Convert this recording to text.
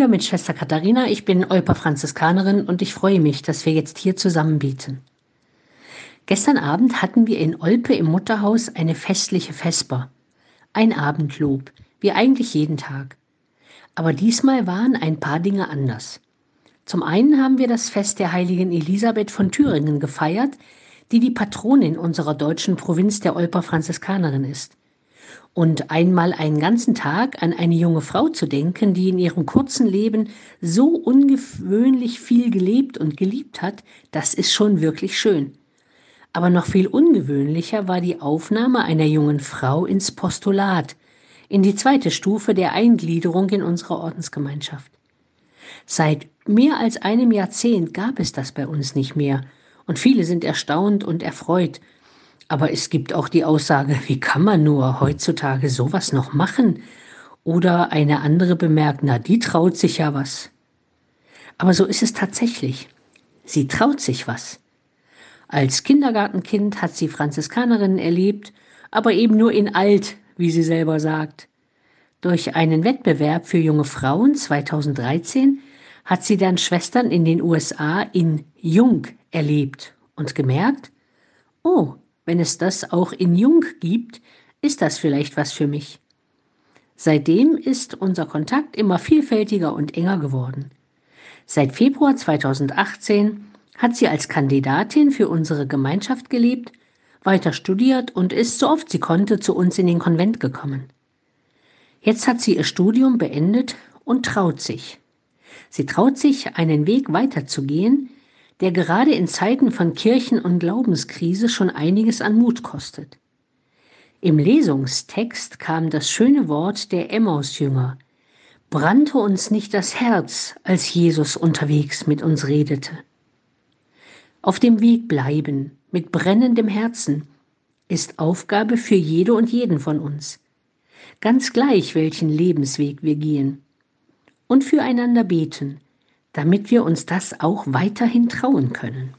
wieder mit Schwester Katharina. Ich bin Olper Franziskanerin und ich freue mich, dass wir jetzt hier zusammen beten. Gestern Abend hatten wir in Olpe im Mutterhaus eine festliche Vesper. Ein Abendlob, wie eigentlich jeden Tag. Aber diesmal waren ein paar Dinge anders. Zum einen haben wir das Fest der heiligen Elisabeth von Thüringen gefeiert, die die Patronin unserer deutschen Provinz der Olper Franziskanerin ist. Und einmal einen ganzen Tag an eine junge Frau zu denken, die in ihrem kurzen Leben so ungewöhnlich viel gelebt und geliebt hat, das ist schon wirklich schön. Aber noch viel ungewöhnlicher war die Aufnahme einer jungen Frau ins Postulat, in die zweite Stufe der Eingliederung in unsere Ordensgemeinschaft. Seit mehr als einem Jahrzehnt gab es das bei uns nicht mehr, und viele sind erstaunt und erfreut, aber es gibt auch die Aussage, wie kann man nur heutzutage sowas noch machen? Oder eine andere bemerkt, na, die traut sich ja was. Aber so ist es tatsächlich. Sie traut sich was. Als Kindergartenkind hat sie Franziskanerinnen erlebt, aber eben nur in alt, wie sie selber sagt. Durch einen Wettbewerb für junge Frauen 2013 hat sie dann Schwestern in den USA in Jung erlebt und gemerkt, oh, wenn es das auch in Jung gibt, ist das vielleicht was für mich. Seitdem ist unser Kontakt immer vielfältiger und enger geworden. Seit Februar 2018 hat sie als Kandidatin für unsere Gemeinschaft gelebt, weiter studiert und ist so oft sie konnte zu uns in den Konvent gekommen. Jetzt hat sie ihr Studium beendet und traut sich. Sie traut sich, einen Weg weiterzugehen, der gerade in Zeiten von Kirchen- und Glaubenskrise schon einiges an Mut kostet. Im Lesungstext kam das schöne Wort der Emmausjünger. Brannte uns nicht das Herz, als Jesus unterwegs mit uns redete. Auf dem Weg bleiben, mit brennendem Herzen, ist Aufgabe für jede und jeden von uns. Ganz gleich, welchen Lebensweg wir gehen. Und füreinander beten, damit wir uns das auch weiterhin trauen können.